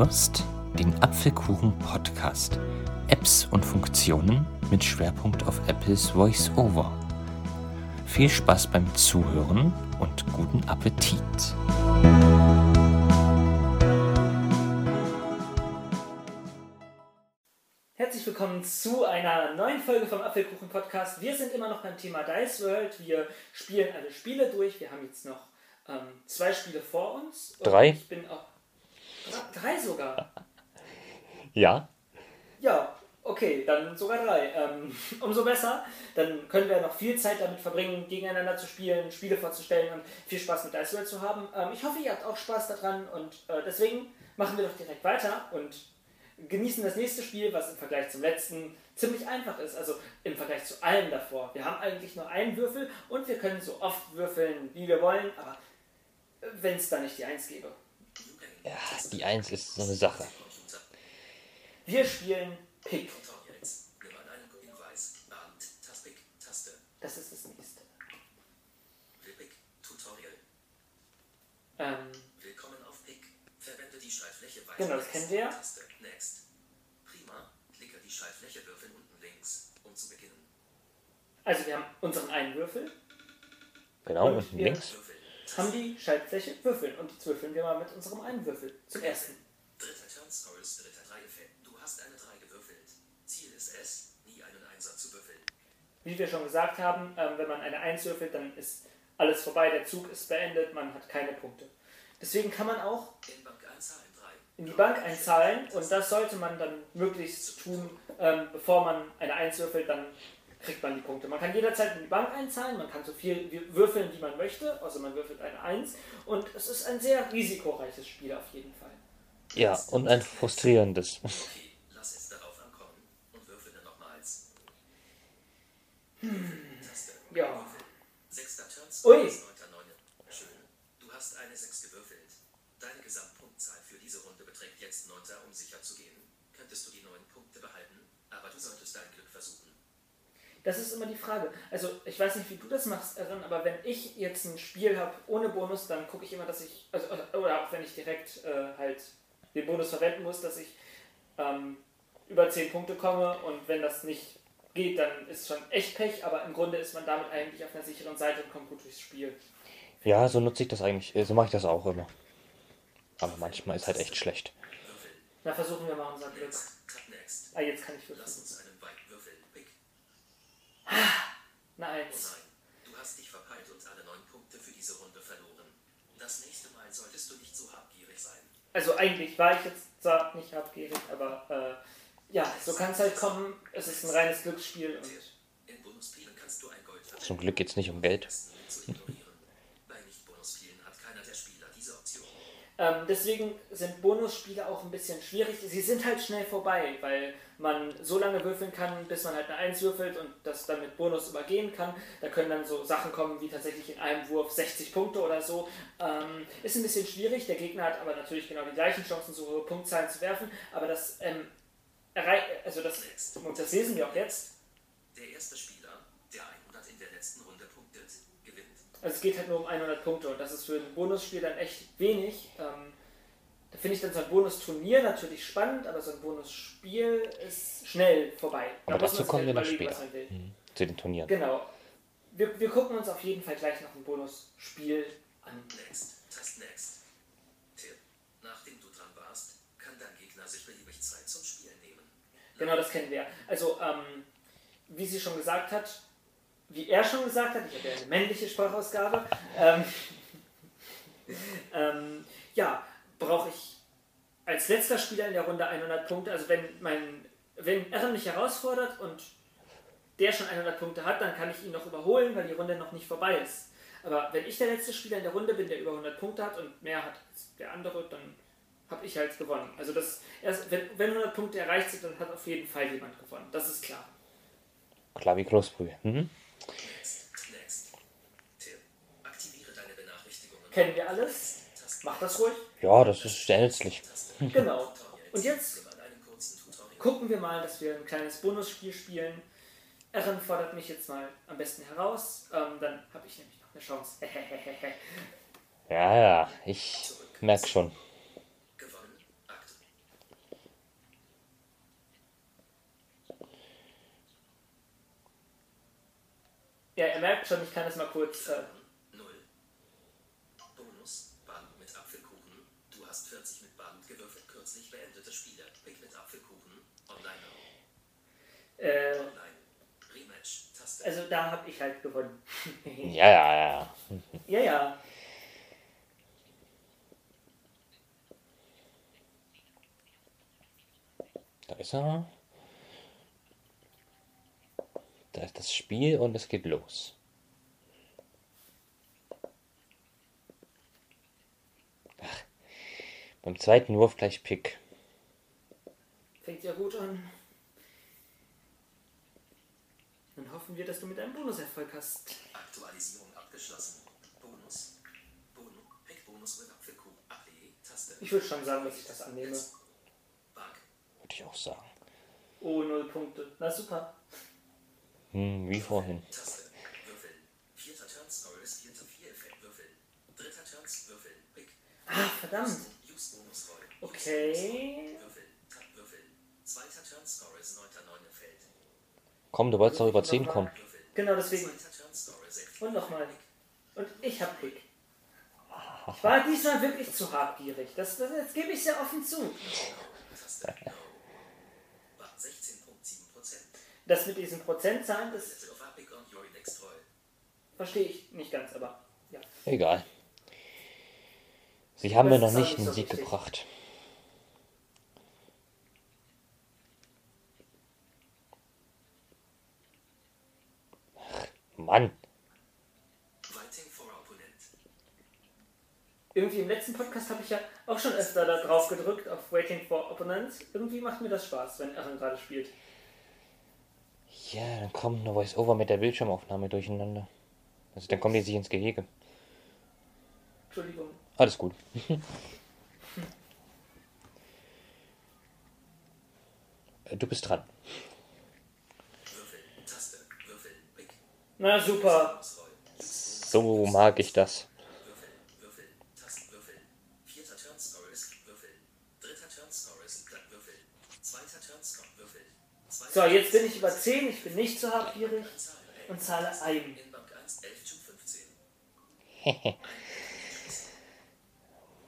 hörst den Apfelkuchen Podcast. Apps und Funktionen mit Schwerpunkt auf Apples VoiceOver. Viel Spaß beim Zuhören und guten Appetit. Herzlich willkommen zu einer neuen Folge vom Apfelkuchen Podcast. Wir sind immer noch beim Thema Dice World. Wir spielen alle Spiele durch. Wir haben jetzt noch ähm, zwei Spiele vor uns. Und Drei. Ich bin auch drei, sogar. Ja, Ja, okay, dann sogar drei. Ähm, umso besser. Dann können wir noch viel Zeit damit verbringen, gegeneinander zu spielen, Spiele vorzustellen und viel Spaß mit Dice World zu haben. Ähm, ich hoffe, ihr habt auch Spaß daran und äh, deswegen machen wir doch direkt weiter und genießen das nächste Spiel, was im Vergleich zum letzten ziemlich einfach ist. Also im Vergleich zu allen davor. Wir haben eigentlich nur einen Würfel und wir können so oft würfeln, wie wir wollen, aber wenn es da nicht die Eins gäbe. Ja die Eins ist so eine Sache. Wir spielen Pick. Das ist das nächste. Ähm, Willkommen auf Pick. Verwende die Schaltfläche weiter. Genau, das kennen wir. Taste. Next. Prima. Klicke die Schaltfläche würfeln unten links, um zu beginnen. also wir haben unseren einen Würfel, Genau, unten links. Haben die Schaltfläche würfeln und jetzt würfeln wir mal mit unserem einen Würfel. Zum ersten. Dritter Turn Scrolls. Dritter Drei-Effekt. Du hast eine 3 gewürfelt. Ziel ist es, nie einen Einser zu würfeln. Wie wir schon gesagt haben, ähm, wenn man eine Eins würfelt, dann ist alles vorbei, der Zug ist beendet, man hat keine Punkte. Deswegen kann man auch In Bank einzahlen 3. in die Bank einzahlen und das sollte man dann möglichst tun, ähm, bevor man eine Eins würfelt, dann kriegt man die Punkte. Man kann jederzeit in die Bank einzahlen, man kann so viel würfeln, wie man möchte, außer man würfelt eine Eins und es ist ein sehr risikoreiches Spiel auf jeden Fall. Ja, und ein frustrierendes. Okay, lass es darauf ankommen und würfel dann nochmals. Taste. Ja. Sechster Turn Ui. Schön. Du hast eine 6 gewürfelt. Deine Gesamtpunktzahl für diese Runde beträgt jetzt 9, um sicher zu gehen. Könntest du die 9 Punkte behalten, aber du solltest dein Glück versuchen. Das ist immer die Frage. Also ich weiß nicht, wie du das machst, Erin, aber wenn ich jetzt ein Spiel habe ohne Bonus, dann gucke ich immer, dass ich, also, oder auch wenn ich direkt äh, halt den Bonus verwenden muss, dass ich ähm, über 10 Punkte komme und wenn das nicht geht, dann ist schon echt Pech, aber im Grunde ist man damit eigentlich auf einer sicheren Seite und kommt gut durchs Spiel. Ja, so nutze ich das eigentlich. äh, So mache ich das auch immer. Aber manchmal ist halt echt schlecht. Na, versuchen wir mal unser Glück. Ah, jetzt kann ich würfeln. Eine Oh nein. Du hast dich verpeilt und alle 9 Punkte für diese Runde verloren. Das nächste Mal solltest du nicht so habgierig sein. Also eigentlich war ich jetzt zwar nicht habgierig, aber äh, ja, so kann es halt kommen. Es ist ein reines Glücksspiel und In Bonusspielen kannst du ein Gold verwenden. Zum Glück geht's nicht um Geld. besten zu ignorieren. Bei Nicht-Bonusspielen hat keiner der Spieler diese Option. Ähm, deswegen sind Bonusspiele auch ein bisschen schwierig. Sie sind halt schnell vorbei, weil man so lange würfeln kann, bis man halt eine 1 würfelt und das dann mit Bonus übergehen kann. Da können dann so Sachen kommen wie tatsächlich in einem Wurf 60 Punkte oder so. Ähm, ist ein bisschen schwierig. Der Gegner hat aber natürlich genau die gleichen Chancen, so hohe Punktzahlen zu werfen. Aber das, ähm, errei- also das, und das lesen wir auch jetzt. Der erste Spieler, der 100 in der letzten Runde punktet, gewinnt. Also es geht halt nur um 100 Punkte und das ist für ein Bonusspiel dann echt wenig. Ähm, da finde ich dann so ein Bonusturnier natürlich spannend, aber so ein Bonusspiel ist schnell vorbei. Da Aber muss dazu kommen wir noch später. was man will. Hm, Zu den Turnieren. Genau. Wir, wir gucken uns auf jeden Fall gleich noch ein Bonusspiel an. Next. Tast Next. Tipp. Nachdem du dran warst, kann dein Gegner sich beliebig Zeit zum Spielen nehmen. Genau, das kennen wir. Also, ähm, wie sie schon gesagt hat, wie er schon gesagt hat, ich habe ja eine männliche Sprachausgabe, ähm, ähm, ja, brauche ich als letzter Spieler in der Runde 100 Punkte. Also wenn mein, wenn Aaron mich herausfordert und der schon 100 Punkte hat, dann kann ich ihn noch überholen, weil die Runde noch nicht vorbei ist. Aber wenn ich der letzte Spieler in der Runde bin, der über 100 Punkte hat und mehr hat als der andere, dann habe ich halt gewonnen. Also das erst, wenn, wenn 100 Punkte erreicht sind, dann hat auf jeden Fall jemand gewonnen. Das ist klar. Klar wie Kloßbrühe. Mhm. Kennen wir alles? Mach das ruhig. Ja, das ist sehr nützlich. Genau. Und jetzt gucken wir mal, dass wir ein kleines Bonusspiel spielen. Erin fordert mich jetzt mal am besten heraus. Ähm, dann habe ich nämlich noch eine Chance. Ja, ja, ich merke schon. Merkt schon, ich kann es mal kurz. Äh, Null. Bonus. Band mit Apfelkuchen. Du hast 40 mit Band gewürfelt. Kürzlich beendete Spiele. Big mit Apfelkuchen. Online. äh, Online. Rematch. Taste. also da habe ich halt gewonnen. Ja, ja, ja. ja, ja. Da ist er. Da ist das Spiel und es geht los. Ach, beim zweiten Wurf gleich Pick. Fängt ja gut an. Dann hoffen wir, dass du mit einem Bonuserfolg hast. Aktualisierung abgeschlossen. Bonus. Bonus. Pick-Bonus mit Apfelkuchen. AB. Taste. Ich würde schon sagen, dass ich das annehme. Würde ich auch sagen. Oh, null Punkte. Na super. Hm, wie vorhin. Taste. Würfeln. Vierter Turn Stories. Vierter Vier-Effekt. Würfeln. Dritter Turns. Würfeln. Pick. Ah, verdammt. Use Bonus Roll. Okay. Würfeln. Tab. Würfeln. Zweiter Turn Stories. Neunter Neuner Feld. Komm, du wolltest doch über 10 kommen. Genau deswegen. Und nochmal. Und ich hab Pick. Ich war diesmal wirklich zu habgierig. Das, das, jetzt gebe ich sehr offen zu. Taste. No. Bug. 16.7 Prozent. Das mit diesen Prozentzahlen, das verstehe ich nicht ganz, aber ja. Egal. Sie haben mir Das noch ist auch nicht einen so Sieg gebracht. Ach, Mann. Irgendwie im letzten Podcast habe ich ja auch schon öfter da drauf gedrückt, auf Waiting for Opponents. Irgendwie macht mir das Spaß, wenn Aaron gerade spielt. Ja, dann kommt eine Voice-Over mit der Bildschirmaufnahme durcheinander. Also dann kommen die sich ins Gehege. Entschuldigung. Alles gut. Äh, du bist dran. Taste. Na super. So mag ich das. Tasten. Würfeln. Vierter Turn Stories. Würfeln. Dritter Turn Stories. Würfeln. Zweiter Turn Stories. Würfeln. So, jetzt bin ich über 10, ich bin nicht so habgierig und zahle ein. In Bank 1, 11 zu 15.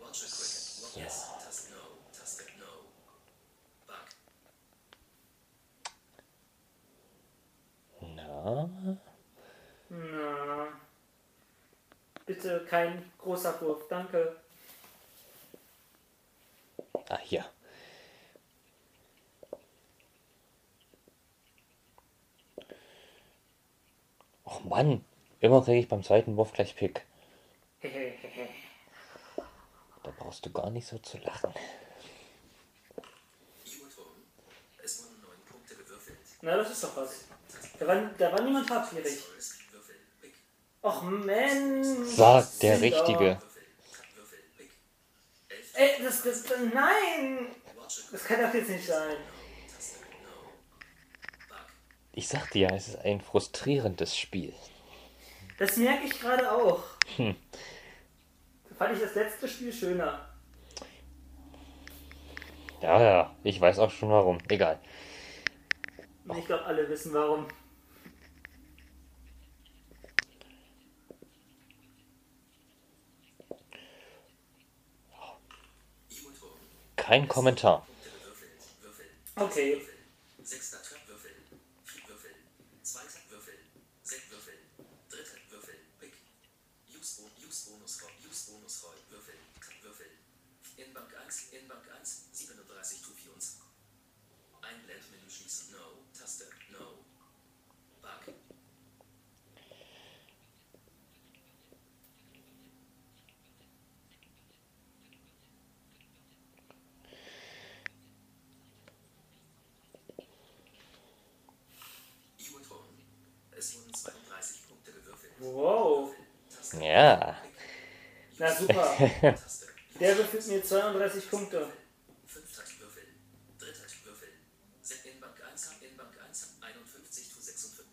Watch a cricket. What yes. Na, Na. Bitte kein großer Wurf, danke. ah hier. Och Mann, immer kriege ich beim zweiten Wurf gleich Pick. Da brauchst du gar nicht so zu lachen. Juton. Es wurden 9 Punkte gewürfelt. Na, das ist doch was. Da war, da war niemand. Pick. Och Mensch. Sagt der. Richtige. Würfeln. Würfeln. Pick. 11. Ey, das, das, nein. Das kann doch jetzt nicht sein. Ich sagte ja, es ist ein frustrierendes Spiel. Das merke ich gerade auch. Da fand ich das letzte Spiel schöner. Ja, ja, ich weiß auch schon warum. Egal. Ich glaube, alle wissen warum. Kein Kommentar. Okay. Sechster Turn. Würfeln. Vier Würfeln. Zweiter Würfeln. Sechs Würfeln. Dritter Würfeln. Pick. Use, Bo- Use Bonus Roll. Use Bonus Roll. Würfeln. Würfeln. In Bank 1. In Bank 1. 37 zu 24. Ein Blendmenü schließen. No. Taste. No. Bug. Juton. Na super. Der würfelt mir 32 Punkte. Fünfter Würfel. Dritter Würfel. Set in Bank 1, in Bank 1, 51 zu 56.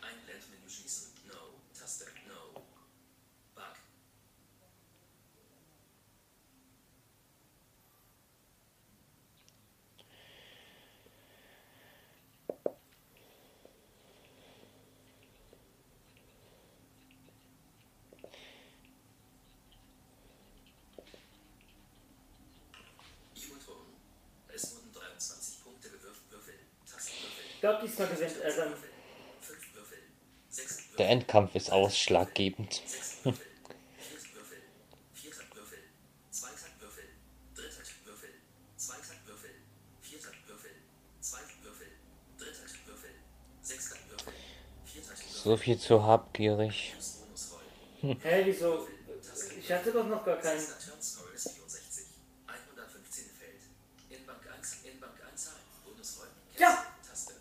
Ein Blendmenü schließen. No. Taste. No. Bug. Glaube, diesmal gewinnt er dann. Der Endkampf ist ausschlaggebend. Sechs Würfel. Vierter Würfel. Vierter Würfel. Zweiter Würfel. Dritter Würfel. Zweiter Würfel. Vierter Würfel. Zweiter Würfel. Dritter Würfel. Sechster Würfel. Vierter Würfel. So viel zu habgierig. Hä, wieso? Ich hatte doch noch gar keinen. Sechster Turnscore ist 64. 115 Feld. In Bank 1. In Bank 1 Zahlen. Bonusroll. Ja. Taste.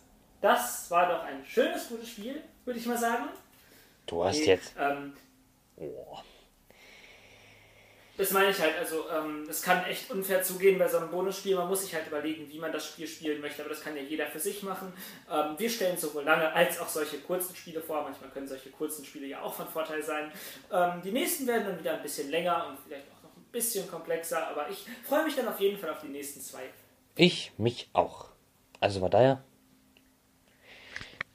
Das war doch ein schönes, gutes Spiel, würde ich mal sagen. Du hast Nee, jetzt. Ähm, Oh. das meine ich halt, also ähm, es kann echt unfair zugehen bei so einem Bonusspiel. Man muss sich halt überlegen, wie man das Spiel spielen möchte, aber das kann ja jeder für sich machen. Ähm, wir stellen sowohl lange als auch solche kurzen Spiele vor. Manchmal können solche kurzen Spiele ja auch von Vorteil sein. Ähm, die nächsten werden dann wieder ein bisschen länger und vielleicht auch noch ein bisschen komplexer, aber ich freue mich dann auf jeden Fall auf die nächsten zwei. Ich mich auch. Also von daher.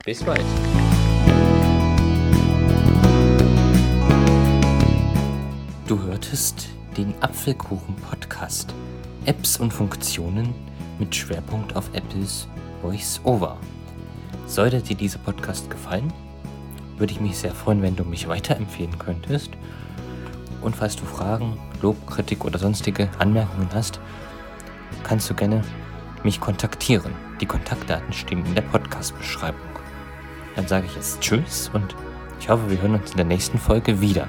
Bis bald. Du hörtest den Apfelkuchen-Podcast. Apps und Funktionen mit Schwerpunkt auf Apples Voice-Over. Sollte dir dieser Podcast gefallen, würde ich mich sehr freuen, wenn du mich weiterempfehlen könntest. Und falls du Fragen, Lob, Kritik oder sonstige Anmerkungen hast, kannst du gerne mich kontaktieren. Die Kontaktdaten stehen in der Podcast-Beschreibung. Dann sage ich jetzt Tschüss und ich hoffe, wir hören uns in der nächsten Folge wieder.